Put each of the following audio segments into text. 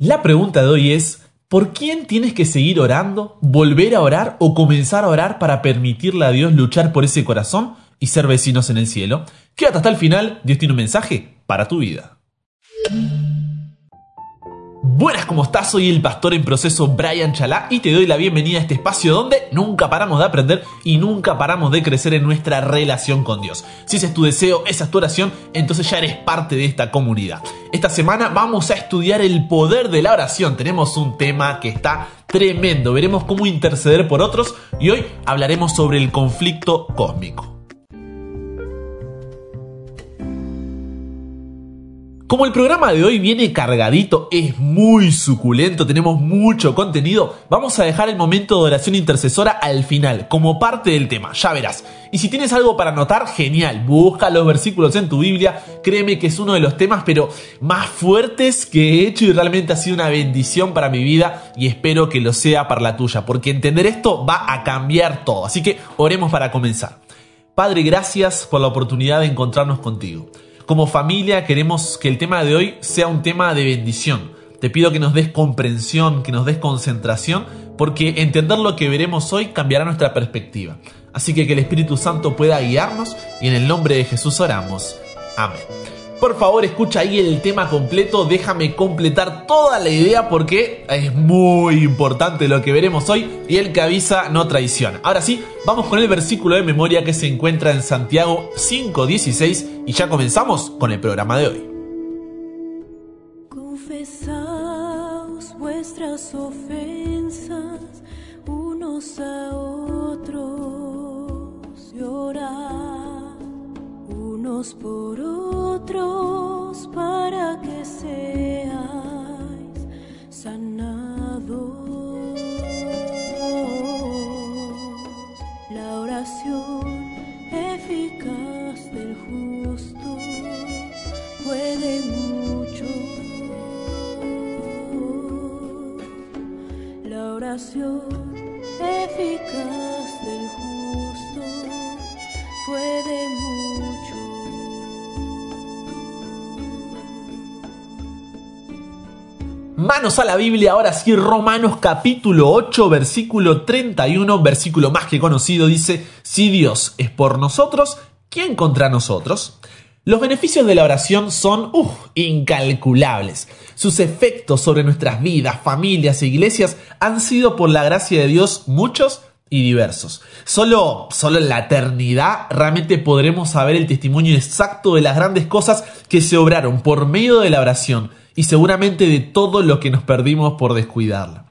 La pregunta de hoy es, ¿por quién tienes que seguir orando, volver a orar o comenzar a orar para permitirle a Dios luchar por ese corazón y ser vecinos en el cielo? Quédate hasta el final, Dios tiene un mensaje para tu vida. Buenas, ¿cómo estás? Soy el pastor en proceso Brian Chalá y te doy la bienvenida a este espacio donde nunca paramos de aprender y nunca paramos de crecer en nuestra relación con Dios. Si ese es tu deseo, esa es tu oración, entonces ya eres parte de esta comunidad. Esta semana vamos a estudiar el poder de la oración. Tenemos un tema que está tremendo. Veremos cómo interceder por otros y hoy hablaremos sobre el conflicto cósmico. Como el programa de hoy viene cargadito, es muy suculento, tenemos mucho contenido, vamos a dejar el momento de oración intercesora al final, como parte del tema, ya verás. Y si tienes algo para anotar, genial, busca los versículos en tu Biblia, créeme que es uno de los temas, pero más fuertes que he hecho y realmente ha sido una bendición para mi vida y espero que lo sea para la tuya, porque entender esto va a cambiar todo. Así que oremos para comenzar. Padre, gracias por la oportunidad de encontrarnos contigo. Como familia queremos que el tema de hoy sea un tema de bendición. Te pido que nos des comprensión, que nos des concentración, porque entender lo que veremos hoy cambiará nuestra perspectiva. Así que que el Espíritu Santo pueda guiarnos y en el nombre de Jesús oramos. Amén. Por favor, escucha ahí el tema completo, déjame completar toda la idea porque es muy importante lo que veremos hoy y el que avisa no traiciona. Ahora sí, vamos con el versículo de memoria que se encuentra en Santiago 5.16 y ya comenzamos con el programa de hoy. Confesaos vuestras ofensas unos a otros y orad por otros para que seáis sanados. La oración eficaz del justo puede mucho. La oración A la Biblia, ahora sí, Romanos capítulo 8, versículo 31, versículo más que conocido, dice, si Dios es por nosotros, ¿quién contra nosotros? Los beneficios de la oración son incalculables. Sus efectos sobre nuestras vidas, familias e iglesias han sido por la gracia de Dios muchos y diversos. Solo, solo en la eternidad realmente podremos saber el testimonio exacto de las grandes cosas que se obraron por medio de la oración y seguramente de todo lo que nos perdimos por descuidarla.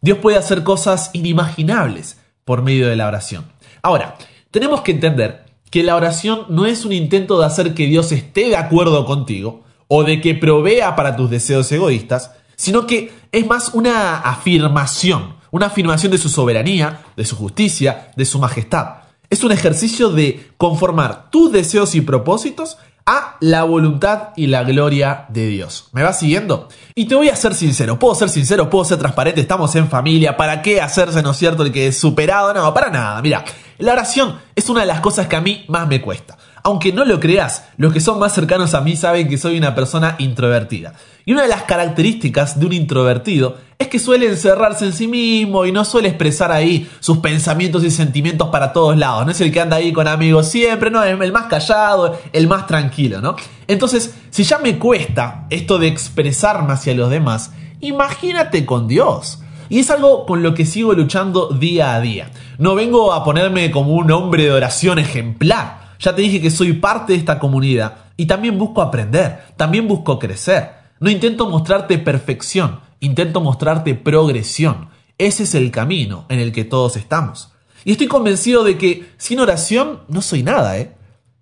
Dios puede hacer cosas inimaginables por medio de la oración. Ahora, tenemos que entender que la oración no es un intento de hacer que Dios esté de acuerdo contigo o de que provea para tus deseos egoístas, sino que es más una afirmación, una afirmación de su soberanía, de su justicia, de su majestad. Es un ejercicio de conformar tus deseos y propósitos a la voluntad y la gloria de Dios. ¿Me vas siguiendo? Y te voy a ser sincero, puedo ser sincero, puedo ser transparente, estamos en familia, ¿para qué hacerse, no es cierto, el que es superado? No, para nada, mira, la oración es una de las cosas que a mí más me cuesta. Aunque no lo creas, los que son más cercanos a mí saben que soy una persona introvertida. Y una de las características de un introvertido es que suele encerrarse en sí mismo y no suele expresar ahí sus pensamientos y sentimientos para todos lados. No es el que anda ahí con amigos siempre, no, es el más callado, el más tranquilo, ¿no? Entonces, si ya me cuesta esto de expresarme hacia los demás, imagínate con Dios. Y es algo con lo que sigo luchando día a día. No vengo a ponerme como un hombre de oración ejemplar. Ya te dije que soy parte de esta comunidad y también busco aprender, también busco crecer. No intento mostrarte perfección, intento mostrarte progresión. Ese es el camino en el que todos estamos. Y estoy convencido de que sin oración no soy nada, ¿eh?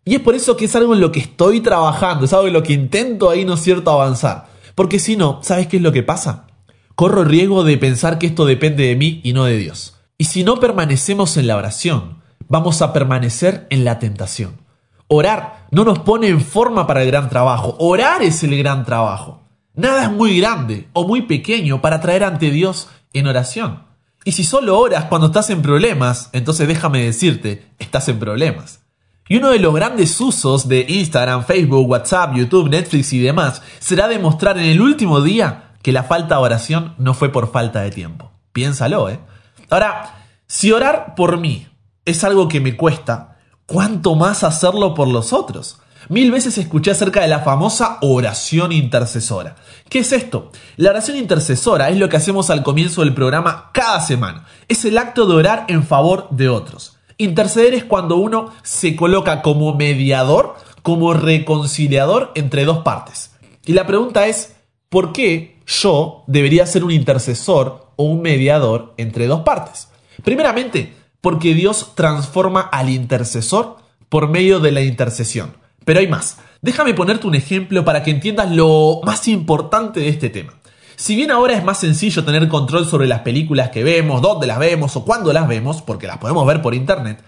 Y es por eso que es algo en lo que estoy trabajando, es algo en lo que intento ahí, ¿no es cierto?, avanzar. Porque si no, ¿sabes qué es lo que pasa? Corro el riesgo de pensar que esto depende de mí y no de Dios. Y si no permanecemos en la oración, vamos a permanecer en la tentación. Orar no nos pone en forma para el gran trabajo, orar es el gran trabajo. Nada es muy grande o muy pequeño para traer ante Dios en oración. Y si solo oras cuando estás en problemas, entonces déjame decirte, estás en problemas. Y uno de los grandes usos de Instagram, Facebook, WhatsApp, YouTube, Netflix y demás será demostrar en el último día que la falta de oración no fue por falta de tiempo. Piénsalo, ¿eh? Ahora, si orar por mí es algo que me cuesta, ¿cuánto más hacerlo por los otros? Mil veces escuché acerca de la famosa oración intercesora. ¿Qué es esto? La oración intercesora es lo que hacemos al comienzo del programa cada semana. Es el acto de orar en favor de otros. Interceder es cuando uno se coloca como mediador, como reconciliador entre dos partes. Y la pregunta es, ¿por qué yo debería ser un intercesor o un mediador entre dos partes? Primeramente, porque Dios transforma al intercesor por medio de la intercesión. Pero hay más. Déjame ponerte un ejemplo para que entiendas lo más importante de este tema. Si bien ahora es más sencillo tener control sobre las películas que vemos, dónde las vemos o cuándo las vemos, porque las podemos ver por internet,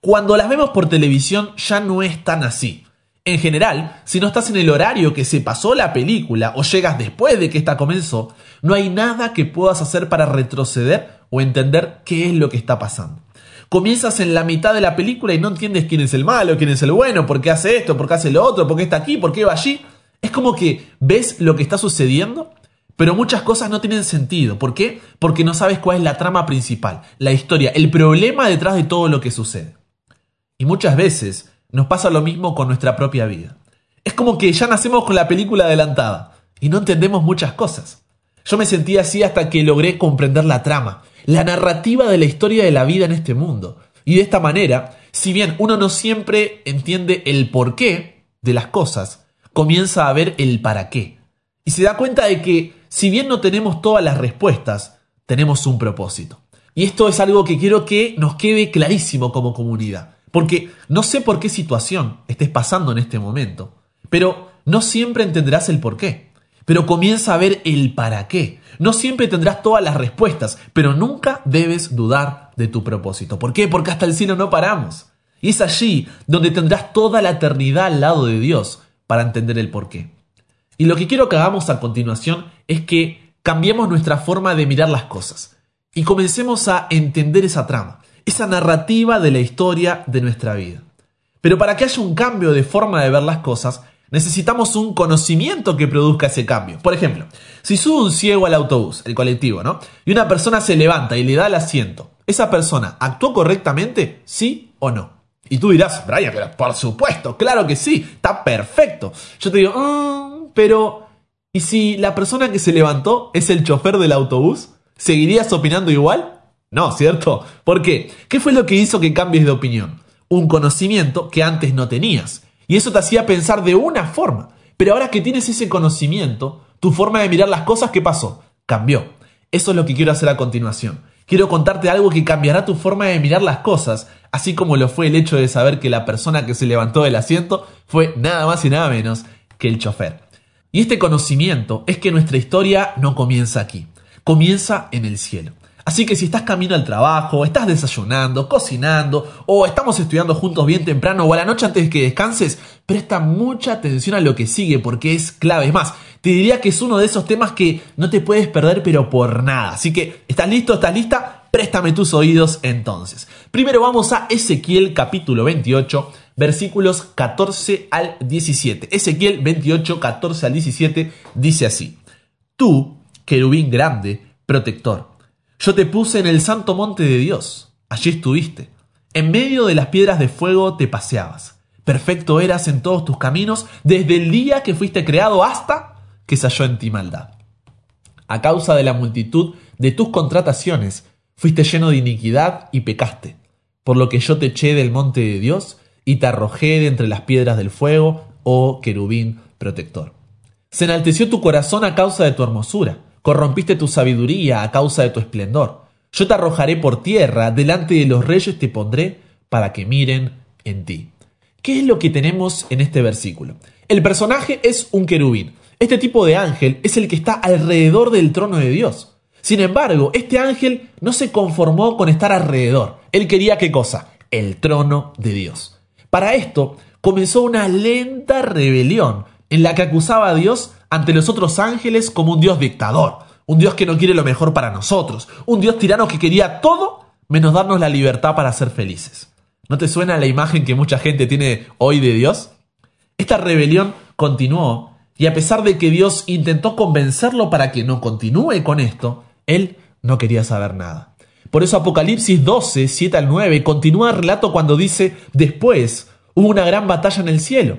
cuando las vemos por televisión ya no es tan así. En general, si no estás en el horario que se pasó la película o llegas después de que esta comenzó, no hay nada que puedas hacer para retroceder o entender qué es lo que está pasando comienzas en la mitad de la película y no entiendes quién es el malo, quién es el bueno, por qué hace esto, por qué hace lo otro, por qué está aquí, por qué va allí. Es como que ves lo que está sucediendo, pero muchas cosas no tienen sentido. ¿Por qué? Porque no sabes cuál es la trama principal, la historia, el problema detrás de todo lo que sucede. Y muchas veces nos pasa lo mismo con nuestra propia vida. Es como que ya nacemos con la película adelantada y no entendemos muchas cosas. Yo me sentí así hasta que logré comprender la trama, la narrativa de la historia de la vida en este mundo. Y de esta manera, si bien uno no siempre entiende el porqué de las cosas, comienza a ver el para qué. Y se da cuenta de que, si bien no tenemos todas las respuestas, tenemos un propósito. Y esto es algo que quiero que nos quede clarísimo como comunidad. Porque no sé por qué situación estés pasando en este momento, pero no siempre entenderás el porqué pero comienza a ver el para qué. No siempre tendrás todas las respuestas, pero nunca debes dudar de tu propósito. ¿Por qué? Porque hasta el cielo no paramos. Y es allí donde tendrás toda la eternidad al lado de Dios para entender el por qué. Y lo que quiero que hagamos a continuación es que cambiemos nuestra forma de mirar las cosas y comencemos a entender esa trama, esa narrativa de la historia de nuestra vida. Pero para que haya un cambio de forma de ver las cosas, necesitamos un conocimiento que produzca ese cambio. Por ejemplo, si sube un ciego al autobús, el colectivo, ¿no? Y una persona se levanta y le da el asiento, ¿esa persona actuó correctamente? ¿Sí o no? Y tú dirás, Brian, pero por supuesto, claro que sí, está perfecto. Yo te digo, mm, pero ¿y si la persona que se levantó es el chofer del autobús? ¿Seguirías opinando igual? No, ¿cierto? ¿Por qué? ¿Qué fue lo que hizo que cambies de opinión? Un conocimiento que antes no tenías. Y eso te hacía pensar de una forma. Pero ahora que tienes ese conocimiento, tu forma de mirar las cosas, ¿qué pasó? Cambió. Eso es lo que quiero hacer a continuación. Quiero contarte algo que cambiará tu forma de mirar las cosas, así como lo fue el hecho de saber que la persona que se levantó del asiento fue nada más y nada menos que el chofer. Y este conocimiento es que nuestra historia no comienza aquí, comienza en el cielo. Así que si estás camino al trabajo, estás desayunando, cocinando, o estamos estudiando juntos bien temprano o a la noche antes de que descanses, presta mucha atención a lo que sigue porque es clave. Es más, te diría que es uno de esos temas que no te puedes perder pero por nada. Así que, ¿estás listo? ¿Estás lista? Préstame tus oídos entonces. Primero vamos a Ezequiel capítulo 28, versículos 14 al 17. Ezequiel 28, 14 al 17 dice así. Tú, querubín grande, protector yo te puse en el santo monte de Dios. Allí estuviste. En medio de las piedras de fuego te paseabas. Perfecto eras en todos tus caminos desde el día que fuiste creado hasta que se halló en ti maldad. A causa de la multitud de tus contrataciones, fuiste lleno de iniquidad y pecaste, por lo que yo te eché del monte de Dios y te arrojé de entre las piedras del fuego, oh querubín protector. Se enalteció tu corazón a causa de tu hermosura corrompiste tu sabiduría a causa de tu esplendor. Yo te arrojaré por tierra, delante de los reyes te pondré para que miren en ti. ¿Qué es lo que tenemos en este versículo? El personaje es un querubín. Este tipo de ángel es el que está alrededor del trono de Dios. Sin embargo, este ángel no se conformó con estar alrededor. Él quería qué cosa? El trono de Dios. Para esto comenzó una lenta rebelión en la que acusaba a Dios ante los otros ángeles como un Dios dictador, un Dios que no quiere lo mejor para nosotros, un Dios tirano que quería todo menos darnos la libertad para ser felices. ¿No te suena la imagen que mucha gente tiene hoy de Dios? Esta rebelión continuó Y a pesar de que Dios intentó convencerlo para que no continúe con esto, él no quería saber nada. Por eso Apocalipsis 12, 7 al 9 continúa el relato cuando dice, después hubo una gran batalla en el cielo.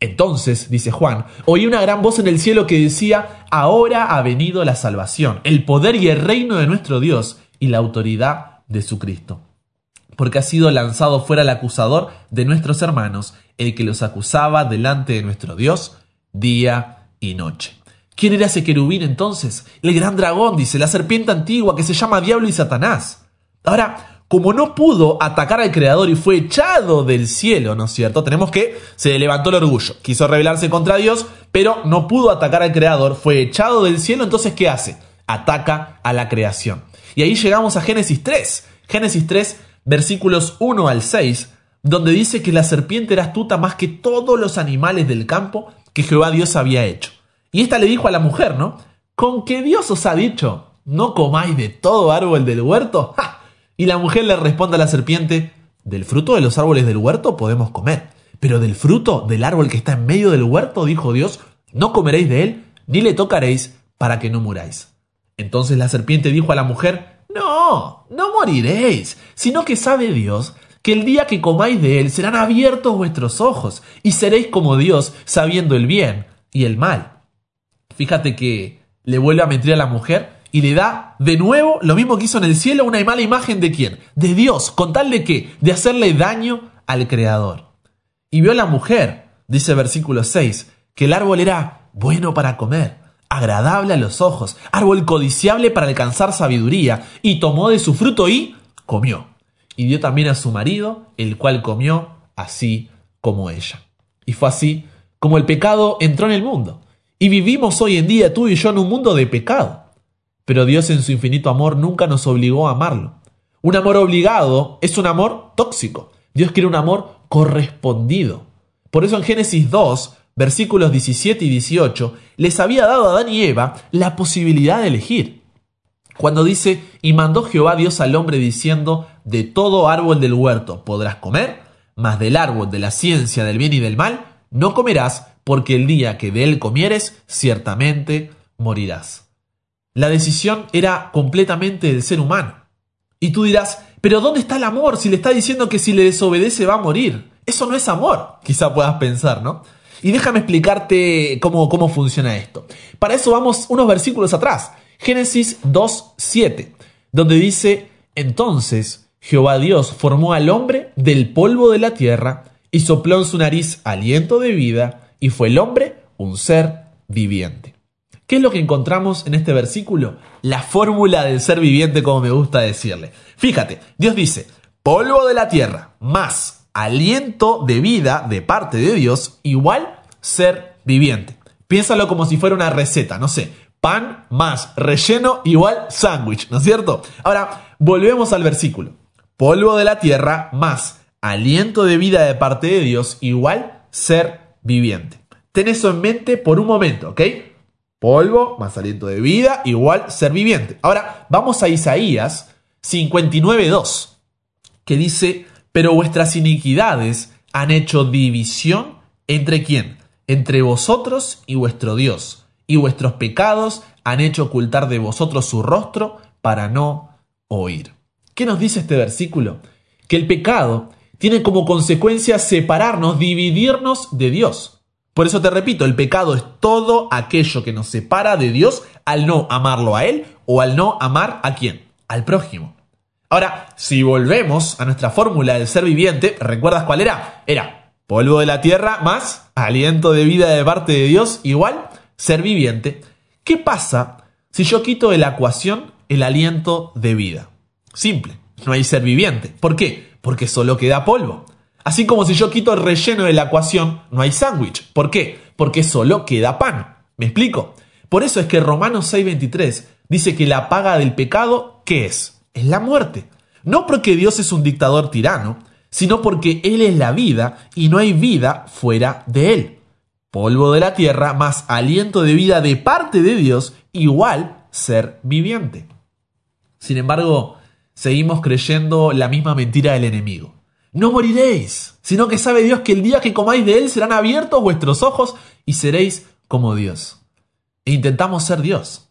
Entonces, dice Juan, oí una gran voz en el cielo que decía, ahora ha venido la salvación, el poder y el reino de nuestro Dios y la autoridad de su Cristo. Porque ha sido lanzado fuera el acusador de nuestros hermanos, el que los acusaba delante de nuestro Dios día y noche. ¿Quién era ese querubín entonces? El gran dragón, dice, la serpiente antigua que se llama Diablo y Satanás. Ahora, como no pudo atacar al Creador y fue echado del cielo, ¿no es cierto? Tenemos que se levantó el orgullo, quiso rebelarse contra Dios, pero no pudo atacar al Creador, fue echado del cielo, entonces ¿qué hace? Ataca a la creación. Y ahí llegamos a Génesis 3. Génesis 3, versículos 1 al 6, donde dice que la serpiente era astuta más que todos los animales del campo que Jehová Dios había hecho. Y esta le dijo a la mujer, ¿no? ¿Con qué Dios os ha dicho? ¿No comáis de todo árbol del huerto? ¡Ja! Y la mujer le responde a la serpiente, del fruto de los árboles del huerto podemos comer, pero del fruto del árbol que está en medio del huerto, dijo Dios, no comeréis de él, ni le tocaréis, para que no muráis. Entonces la serpiente dijo a la mujer, no, no moriréis, sino que sabe Dios que el día que comáis de él serán abiertos vuestros ojos, y seréis como Dios, sabiendo el bien y el mal. Fíjate que le vuelve a mentir a la mujer y le da de nuevo lo mismo que hizo en el cielo, una mala imagen de quién? De Dios, con tal de qué? De hacerle daño al Creador. Y vio la mujer, dice versículo 6, que el árbol era bueno para comer, agradable a los ojos, árbol codiciable para alcanzar sabiduría, y tomó de su fruto y comió. Y dio también a su marido, el cual comió así como ella. Y fue así como el pecado entró en el mundo. Y vivimos hoy en día tú y yo en un mundo de pecado. Pero Dios en su infinito amor nunca nos obligó a amarlo. Un amor obligado es un amor tóxico. Dios quiere un amor correspondido. Por eso en Génesis 2, versículos 17 y 18, les había dado a Adán y Eva la posibilidad de elegir. Cuando dice, y mandó Jehová Dios al hombre diciendo, de todo árbol del huerto podrás comer, mas del árbol de la ciencia del bien y del mal no comerás, porque el día que de él comieres, ciertamente morirás. La decisión era completamente del ser humano. Y tú dirás, pero ¿dónde está el amor si le está diciendo que si le desobedece va a morir? Eso no es amor, quizá puedas pensar, ¿no? Y déjame explicarte cómo, cómo funciona esto. Para eso vamos unos versículos atrás. Génesis 2.7, donde dice, entonces Jehová Dios formó al hombre del polvo de la tierra y sopló en su nariz aliento de vida y fue el hombre un ser viviente. ¿Qué es lo que encontramos en este versículo? La fórmula del ser viviente, como me gusta decirle. Fíjate, Dios dice, polvo de la tierra más aliento de vida de parte de Dios igual ser viviente. Piénsalo como si fuera una receta, no sé, pan más relleno igual sándwich, ¿no es cierto? Ahora, volvemos al versículo. Polvo de la tierra más aliento de vida de parte de Dios igual ser viviente. Ten eso en mente por un momento, ¿ok? Polvo más aliento de vida igual ser viviente. Ahora vamos a Isaías 59.2, que dice, pero vuestras iniquidades han hecho división entre quién? Entre vosotros y vuestro Dios, y vuestros pecados han hecho ocultar de vosotros su rostro para no oír. ¿Qué nos dice este versículo? Que el pecado tiene como consecuencia separarnos, dividirnos de Dios. Por eso te repito, el pecado es todo aquello que nos separa de Dios al no amarlo a Él o al no amar a quién? Al prójimo. Ahora, si volvemos a nuestra fórmula del ser viviente, ¿recuerdas cuál era? Era polvo de la tierra más aliento de vida de parte de Dios igual ser viviente. ¿Qué pasa si yo quito de la ecuación el aliento de vida? Simple, no hay ser viviente. ¿Por qué? Porque solo queda polvo. Así como si yo quito el relleno de la ecuación, no hay sándwich. ¿Por qué? Porque solo queda pan. ¿Me explico? Por eso es que Romanos 6:23 dice que la paga del pecado, ¿qué es? es la muerte. No porque Dios es un dictador tirano, sino porque Él es la vida y no hay vida fuera de Él. Polvo de la tierra más aliento de vida de parte de Dios, igual ser viviente. Sin embargo, seguimos creyendo la misma mentira del enemigo. No moriréis, sino que sabe Dios que el día que comáis de Él serán abiertos vuestros ojos y seréis como Dios. E intentamos ser Dios,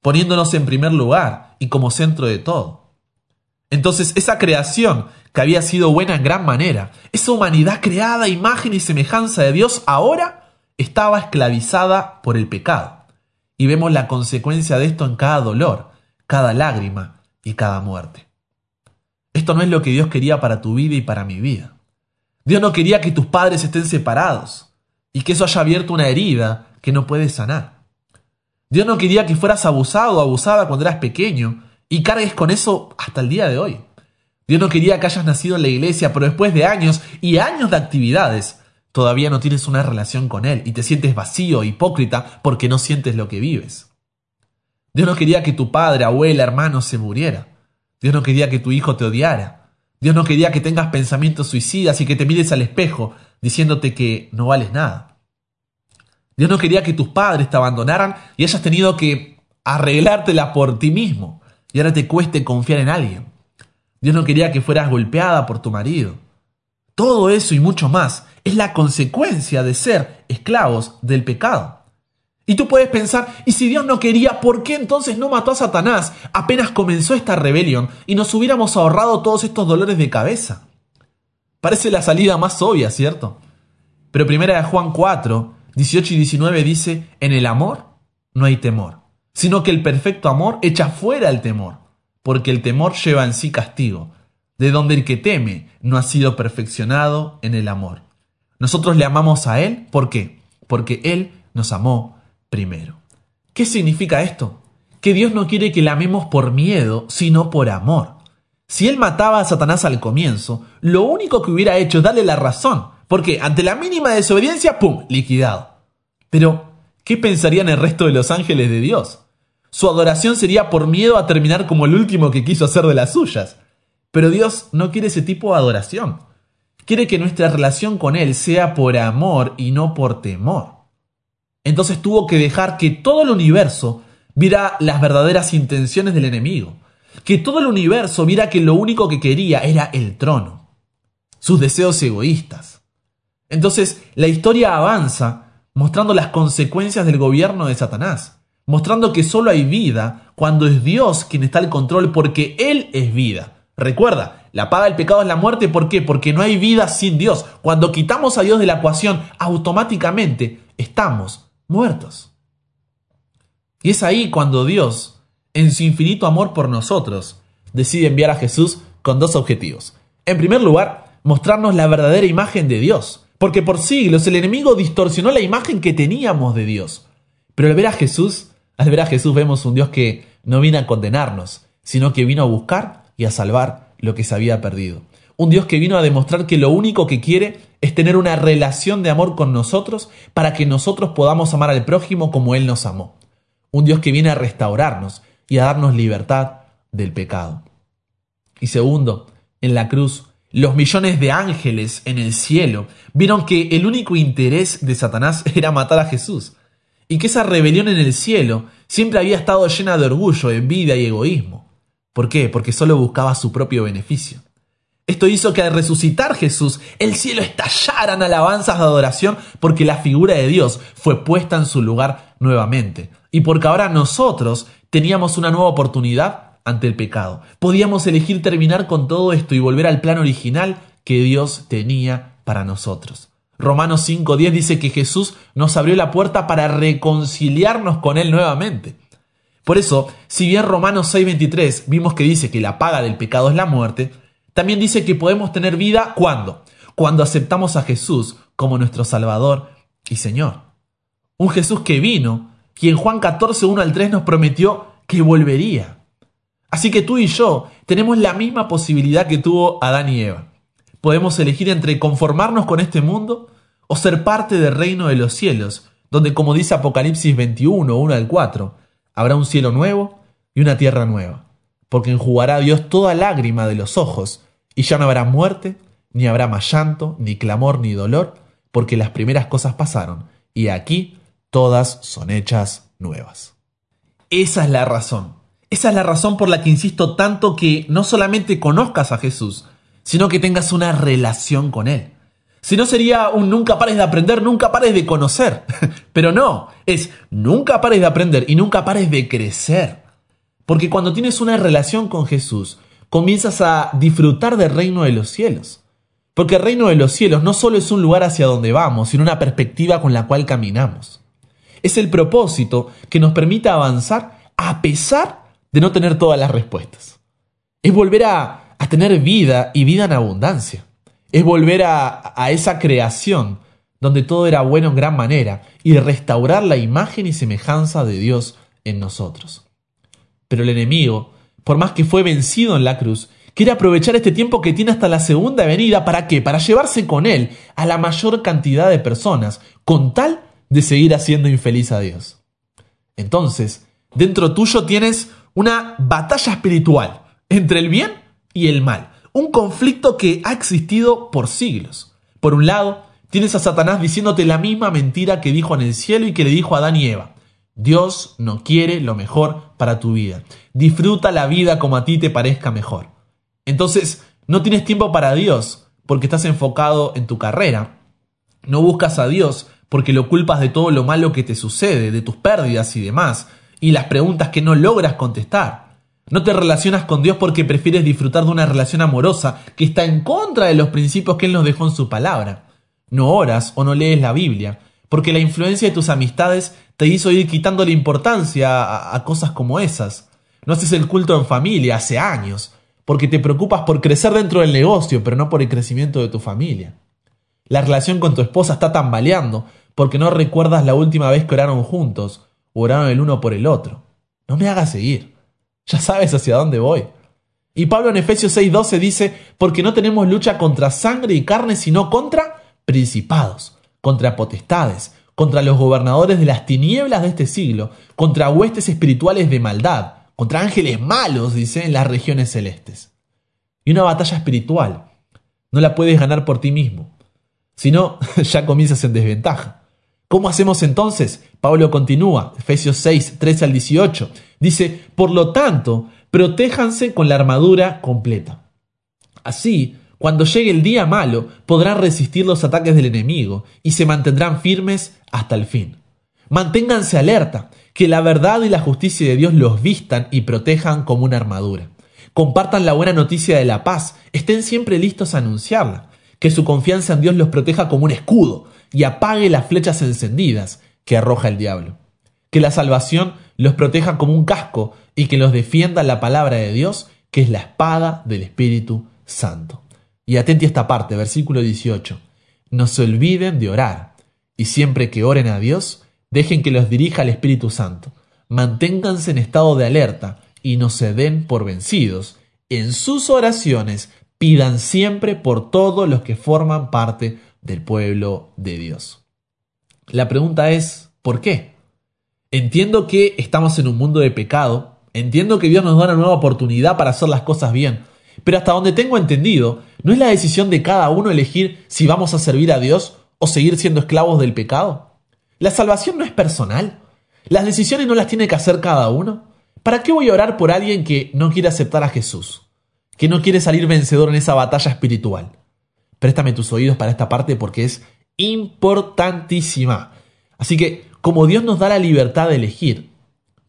poniéndonos en primer lugar y como centro de todo. Entonces esa creación que había sido buena en gran manera, esa humanidad creada imagen y semejanza de Dios, ahora estaba esclavizada por el pecado. Y vemos la consecuencia de esto en cada dolor, cada lágrima y cada muerte. Esto no es lo que Dios quería para tu vida y para mi vida. Dios no quería que tus padres estén separados y que eso haya abierto una herida que no puedes sanar. Dios no quería que fueras abusado o abusada cuando eras pequeño y cargues con eso hasta el día de hoy. Dios no quería que hayas nacido en la iglesia, pero después de años y años de actividades, todavía no tienes una relación con Él y te sientes vacío, hipócrita, porque no sientes lo que vives. Dios no quería que tu padre, abuela, hermano se muriera. Dios no quería que tu hijo te odiara. Dios no quería que tengas pensamientos suicidas y que te mires al espejo diciéndote que no vales nada. Dios no quería que tus padres te abandonaran y hayas tenido que arreglártela por ti mismo y ahora te cueste confiar en alguien. Dios no quería que fueras golpeada por tu marido. Todo eso y mucho más es la consecuencia de ser esclavos del pecado. Y tú puedes pensar, ¿y si Dios no quería, por qué entonces no mató a Satanás apenas comenzó esta rebelión y nos hubiéramos ahorrado todos estos dolores de cabeza? Parece la salida más obvia, ¿cierto? Pero primera de Juan 4, 18 y 19 dice, en el amor no hay temor, sino que el perfecto amor echa fuera el temor porque el temor lleva en sí castigo, de donde el que teme no ha sido perfeccionado en el amor. Nosotros le amamos a Él, ¿por qué? Porque Él nos amó primero. ¿Qué significa esto? Que Dios no quiere que le amemos por miedo, sino por amor. Si Él mataba a Satanás al comienzo, lo único que hubiera hecho es darle la razón, porque ante la mínima desobediencia, ¡pum!, liquidado. Pero, ¿qué pensarían el resto de los ángeles de Dios? Su adoración sería por miedo a terminar como el último que quiso hacer de las suyas. Pero Dios no quiere ese tipo de adoración. Quiere que nuestra relación con Él sea por amor y no por temor. Entonces tuvo que dejar que todo el universo viera las verdaderas intenciones del enemigo. Que todo el universo viera que lo único que quería era el trono. Sus deseos egoístas. Entonces la historia avanza mostrando las consecuencias del gobierno de Satanás mostrando que solo hay vida cuando es Dios quien está al control porque Él es vida. Recuerda, la paga del pecado es la muerte, ¿por qué? Porque no hay vida sin Dios. Cuando quitamos a Dios de la ecuación, automáticamente estamos muertos. Y es ahí cuando Dios, en su infinito amor por nosotros, decide enviar a Jesús con dos objetivos. En primer lugar, mostrarnos la verdadera imagen de Dios, porque por siglos el enemigo distorsionó la imagen que teníamos de Dios. Pero al ver a Jesús, al ver a Jesús vemos un Dios que no vino a condenarnos, sino que vino a buscar y a salvar lo que se había perdido. Un Dios que vino a demostrar que lo único que quiere es tener una relación de amor con nosotros para que nosotros podamos amar al prójimo como Él nos amó. Un Dios que viene a restaurarnos y a darnos libertad del pecado. Y segundo, en la cruz, los millones de ángeles en el cielo vieron que el único interés de Satanás era matar a Jesús y que esa rebelión en el cielo siempre había estado llena de orgullo, envidia y egoísmo. ¿Por qué? Porque solo buscaba su propio beneficio. Esto hizo que al resucitar Jesús, el cielo estallara en alabanzas de adoración porque la figura de Dios fue puesta en su lugar nuevamente. Y porque ahora nosotros teníamos una nueva oportunidad ante el pecado. Podíamos elegir terminar con todo esto y volver al plan original que Dios tenía para nosotros. Romanos 5.10 dice que Jesús nos abrió la puerta para reconciliarnos con Él nuevamente. Por eso, si bien Romanos 6.23 vimos que dice que la paga del pecado es la muerte, también dice que podemos tener vida cuando? Cuando aceptamos a Jesús como nuestro Salvador y Señor. Un Jesús que vino, quien Juan 14, 1 al 3 nos prometió que volvería. Así que tú y yo tenemos la misma posibilidad que tuvo Adán y Eva podemos elegir entre conformarnos con este mundo o ser parte del reino de los cielos, donde como dice Apocalipsis 21, 1 al 4, habrá un cielo nuevo y una tierra nueva, porque enjugará a Dios toda lágrima de los ojos, y ya no habrá muerte, ni habrá más llanto, ni clamor, ni dolor, porque las primeras cosas pasaron, y aquí todas son hechas nuevas. Esa es la razón. Esa es la razón por la que insisto tanto que no solamente conozcas a Jesús, sino que tengas una relación con Él. Si no sería un nunca pares de aprender, nunca pares de conocer. Pero no, es nunca pares de aprender y nunca pares de crecer. Porque cuando tienes una relación con Jesús, comienzas a disfrutar del reino de los cielos. Porque el reino de los cielos no solo es un lugar hacia donde vamos, sino una perspectiva con la cual caminamos. Es el propósito que nos permite avanzar a pesar de no tener todas las respuestas. Es volver a, tener vida y vida en abundancia es volver a esa creación donde todo era bueno en gran manera y restaurar la imagen y semejanza de Dios en nosotros. Pero el enemigo, por más que fue vencido en la cruz, quiere aprovechar este tiempo que tiene hasta la segunda venida, ¿para qué? Para llevarse con él a la mayor cantidad de personas, con tal de seguir haciendo infeliz a Dios. Entonces, dentro tuyo tienes una batalla espiritual entre el bien y el mal un conflicto que ha existido por siglos. Por un lado, tienes a Satanás diciéndote la misma mentira que dijo en el cielo y que le dijo a Adán y Eva. Dios no quiere lo mejor para tu vida. Disfruta la vida como a ti te parezca mejor. Entonces, no tienes tiempo para Dios porque estás enfocado en tu carrera. No buscas a Dios porque lo culpas de todo lo malo que te sucede, de tus pérdidas y demás, y las preguntas que no logras contestar. No te relacionas con Dios porque prefieres disfrutar de una relación amorosa que está en contra de los principios que Él nos dejó en su palabra. No oras o no lees la Biblia, porque la influencia de tus amistades te hizo ir quitando la importancia a, cosas como esas. No haces el culto en familia hace años, porque te preocupas por crecer dentro del negocio, pero no por el crecimiento de tu familia. La relación con tu esposa está tambaleando, porque no recuerdas la última vez que oraron juntos, o oraron el uno por el otro. No me hagas seguir. Ya sabes hacia dónde voy. Y Pablo en Efesios 6:12 dice, porque no tenemos lucha contra sangre y carne, sino contra principados, contra potestades, contra los gobernadores de las tinieblas de este siglo, contra huestes espirituales de maldad, contra ángeles malos, dice, en las regiones celestes. Y una batalla espiritual no la puedes ganar por ti mismo, sino ya comienzas en desventaja. ¿Cómo hacemos entonces? Pablo continúa, Efesios 6, 13 al 18. Dice, por lo tanto, protéjanse con la armadura completa. Así, cuando llegue el día malo, podrán resistir los ataques del enemigo y se mantendrán firmes hasta el fin. Manténganse alerta, que la verdad y la justicia de Dios los vistan y protejan como una armadura. Compartan la buena noticia de la paz, estén siempre listos a anunciarla, que su confianza en Dios los proteja como un escudo, y apague las flechas encendidas que arroja el diablo. Que la salvación los proteja como un casco y que los defienda la palabra de Dios, que es la espada del Espíritu Santo. Y atente a esta parte, versículo 18. No se olviden de orar, y siempre que oren a Dios, dejen que los dirija el Espíritu Santo. Manténganse en estado de alerta y no se den por vencidos. En sus oraciones pidan siempre por todos los que forman parte del pueblo de Dios. La pregunta es, ¿por qué? Entiendo que estamos en un mundo de pecado, entiendo que Dios nos da una nueva oportunidad para hacer las cosas bien, pero hasta donde tengo entendido, ¿no es la decisión de cada uno elegir si vamos a servir a Dios o seguir siendo esclavos del pecado? ¿La salvación no es personal? ¿Las decisiones no las tiene que hacer cada uno? ¿Para qué voy a orar por alguien que no quiere aceptar a Jesús? Que no quiere salir vencedor en esa batalla espiritual. Préstame tus oídos para esta parte porque es importantísima. Así que, como Dios nos da la libertad de elegir,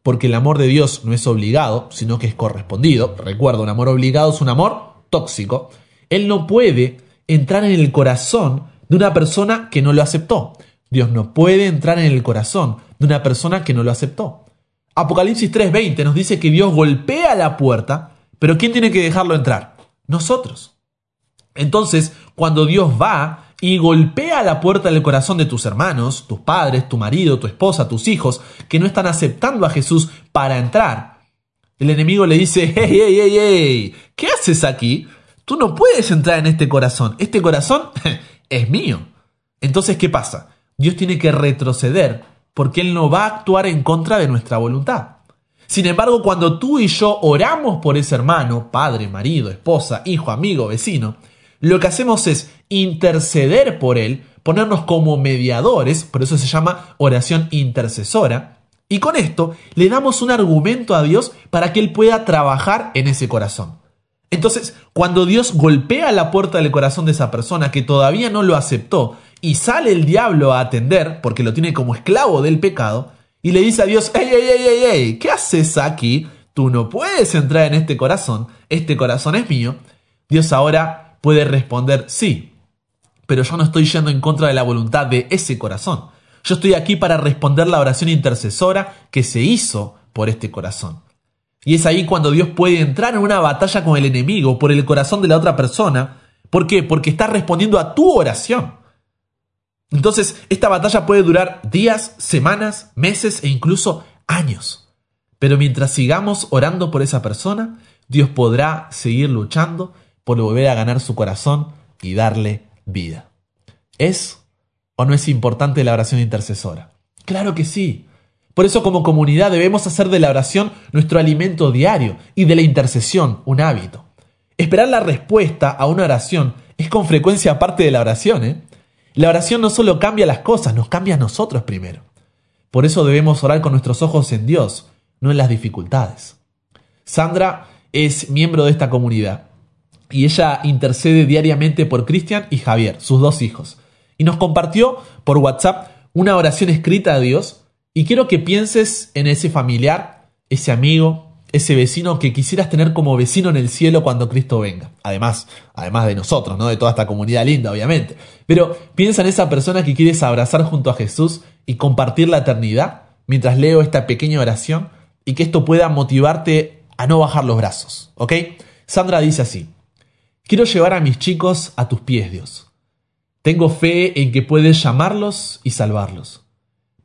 porque el amor de Dios no es obligado, sino que es correspondido, recuerda, un amor obligado es un amor tóxico, Él no puede entrar en el corazón de una persona que no lo aceptó. Dios no puede entrar en el corazón de una persona que no lo aceptó. Apocalipsis 3:20 nos dice que Dios golpea la puerta, pero ¿quién tiene que dejarlo entrar? Nosotros. Entonces, cuando Dios va y golpea la puerta del corazón de tus hermanos, tus padres, tu marido, tu esposa, tus hijos, que no están aceptando a Jesús para entrar, el enemigo le dice, hey, hey, hey, hey, ¿qué haces aquí? Tú no puedes entrar en este corazón. Este corazón es mío. Entonces, ¿qué pasa? Dios tiene que retroceder porque Él no va a actuar en contra de nuestra voluntad. Sin embargo, cuando tú y yo oramos por ese hermano, padre, marido, esposa, hijo, amigo, vecino, lo que hacemos es interceder por él, ponernos como mediadores, por eso se llama oración intercesora, y con esto le damos un argumento a Dios para que Él pueda trabajar en ese corazón. Entonces, cuando Dios golpea la puerta del corazón de esa persona que todavía no lo aceptó y sale el diablo a atender, porque lo tiene como esclavo del pecado, y le dice a Dios, ¡Ey, ey, ey, ey, ey! ¿Qué haces aquí? Tú no puedes entrar en este corazón, este corazón es mío. Dios ahora puede responder, sí, pero yo no estoy yendo en contra de la voluntad de ese corazón. Yo estoy aquí para responder la oración intercesora que se hizo por este corazón. Y es ahí cuando Dios puede entrar en una batalla con el enemigo por el corazón de la otra persona. ¿Por qué? Porque está respondiendo a tu oración. Entonces, esta batalla puede durar días, semanas, meses e incluso años. Pero mientras sigamos orando por esa persona, Dios podrá seguir luchando por volver a ganar su corazón y darle vida. ¿Es o no es importante la oración intercesora? Claro que sí. Por eso como comunidad debemos hacer de la oración nuestro alimento diario y de la intercesión un hábito. Esperar la respuesta a una oración es con frecuencia parte de la oración. ¿eh? La oración no solo cambia las cosas, nos cambia a nosotros primero. Por eso debemos orar con nuestros ojos en Dios, no en las dificultades. Sandra es miembro de esta comunidad y ella intercede diariamente por Cristian y Javier, sus dos hijos. Y nos compartió por WhatsApp una oración escrita a Dios y quiero que pienses en ese familiar, ese amigo, ese vecino que quisieras tener como vecino en el cielo cuando Cristo venga. Además, además de nosotros, ¿no? De toda esta comunidad linda, obviamente. Pero piensa en esa persona que quieres abrazar junto a Jesús y compartir la eternidad mientras leo esta pequeña oración y que esto pueda motivarte a no bajar los brazos, ¿ok? Sandra dice así, quiero llevar a mis chicos a tus pies, Dios. Tengo fe en que puedes llamarlos y salvarlos.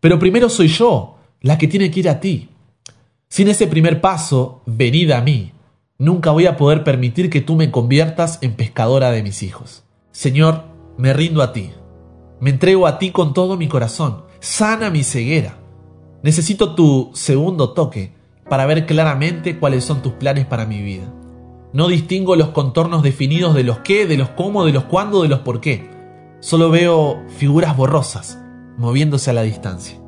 Pero primero soy yo la que tiene que ir a ti. Sin ese primer paso, venid a mí. Nunca voy a poder permitir que tú me conviertas en pescadora de mis hijos. Señor, me rindo a ti. Me entrego a ti con todo mi corazón. Sana mi ceguera. Necesito tu segundo toque para ver claramente cuáles son tus planes para mi vida. No distingo los contornos definidos de los qué, de los cómo, de los cuándo, de los por qué. Solo veo figuras borrosas moviéndose a la distancia.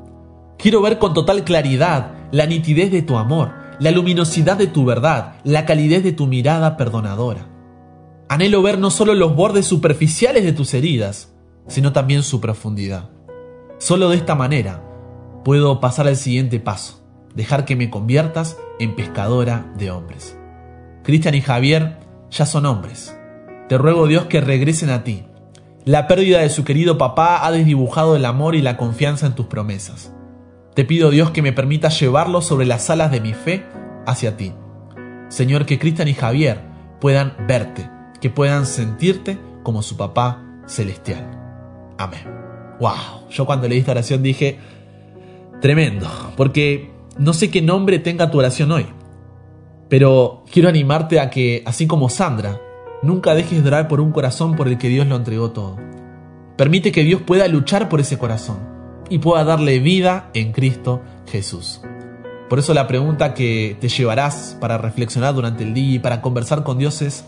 Quiero ver con total claridad la nitidez de tu amor, la luminosidad de tu verdad, la calidez de tu mirada perdonadora. Anhelo ver no solo los bordes superficiales de tus heridas, sino también su profundidad. Solo de esta manera puedo pasar al siguiente paso, dejar que me conviertas en pescadora de hombres. Cristian y Javier ya son hombres. Te ruego Dios que regresen a ti, la pérdida de su querido papá ha desdibujado el amor y la confianza en tus promesas. Te pido Dios que me permita llevarlos sobre las alas de mi fe hacia ti. Señor, que Cristian y Javier puedan verte, que puedan sentirte como su papá celestial. Amén. Wow, yo cuando leí esta oración dije, tremendo, porque no sé qué nombre tenga tu oración hoy, pero quiero animarte a que, así como Sandra, Nunca dejes de orar por un corazón por el que Dios lo entregó todo. Permite que Dios pueda luchar por ese corazón y pueda darle vida en Cristo Jesús. Por eso la pregunta que te llevarás para reflexionar durante el día y para conversar con Dios es,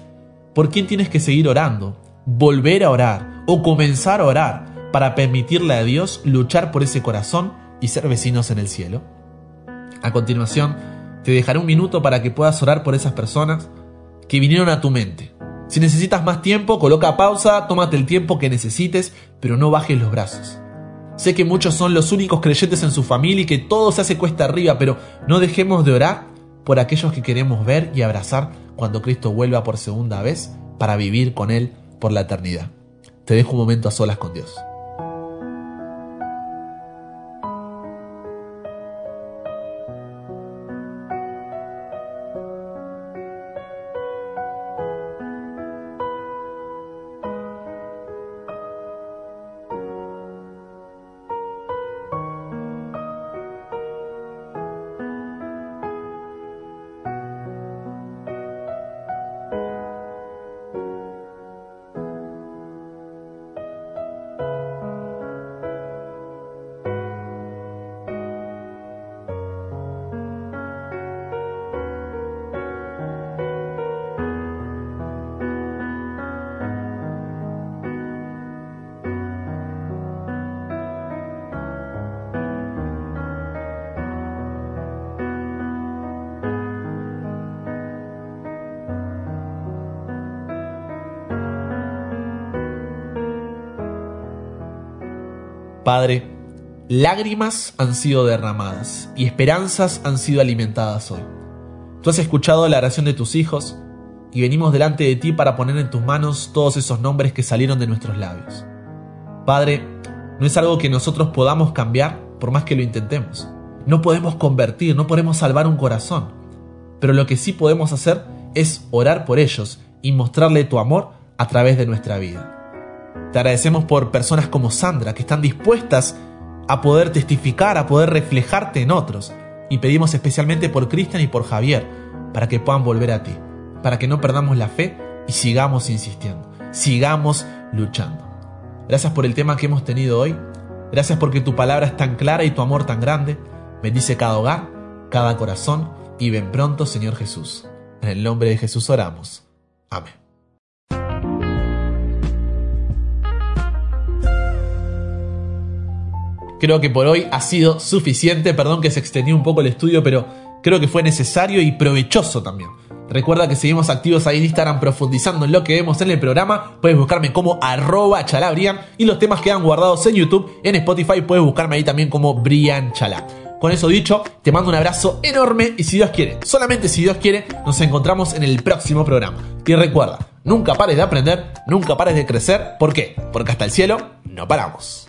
¿por quién tienes que seguir orando? ¿Volver a orar o comenzar a orar para permitirle a Dios luchar por ese corazón y ser vecinos en el cielo? A continuación, te dejaré un minuto para que puedas orar por esas personas que vinieron a tu mente si necesitas más tiempo, coloca pausa, tómate el tiempo que necesites, pero no bajes los brazos. Sé que muchos son los únicos creyentes en su familia y que todo se hace cuesta arriba, pero no dejemos de orar por aquellos que queremos ver y abrazar cuando Cristo vuelva por segunda vez para vivir con Él por la eternidad. Te dejo un momento a solas con Dios. Padre, lágrimas han sido derramadas y esperanzas han sido alimentadas hoy. Tú has escuchado la oración de tus hijos y venimos delante de ti para poner en tus manos todos esos nombres que salieron de nuestros labios. Padre, no es algo que nosotros podamos cambiar por más que lo intentemos. No podemos convertir, no podemos salvar un corazón. Pero lo que sí podemos hacer es orar por ellos y mostrarle tu amor a través de nuestra vida. Te agradecemos por personas como Sandra que están dispuestas a poder testificar, a poder reflejarte en otros. Y pedimos especialmente por Cristian y por Javier, para que puedan volver a ti, para que no perdamos la fe y sigamos insistiendo, sigamos luchando. Gracias por el tema que hemos tenido hoy. Gracias porque tu palabra es tan clara y tu amor tan grande. Bendice cada hogar, cada corazón y ven pronto, Señor Jesús. En el nombre de Jesús oramos. Amén. Creo que por hoy ha sido suficiente, perdón que se extendió un poco el estudio, pero creo que fue necesario y provechoso también. Recuerda que seguimos activos ahí en Instagram profundizando en lo que vemos en el programa. Puedes buscarme como arroba chalabrian y los temas quedan guardados en YouTube. En Spotify puedes buscarme ahí también como Brian Chalá. Con eso dicho, te mando un abrazo enorme y si Dios quiere, solamente si Dios quiere, nos encontramos en el próximo programa. Y recuerda, nunca pares de aprender, nunca pares de crecer. ¿Por qué? Porque hasta el cielo no paramos.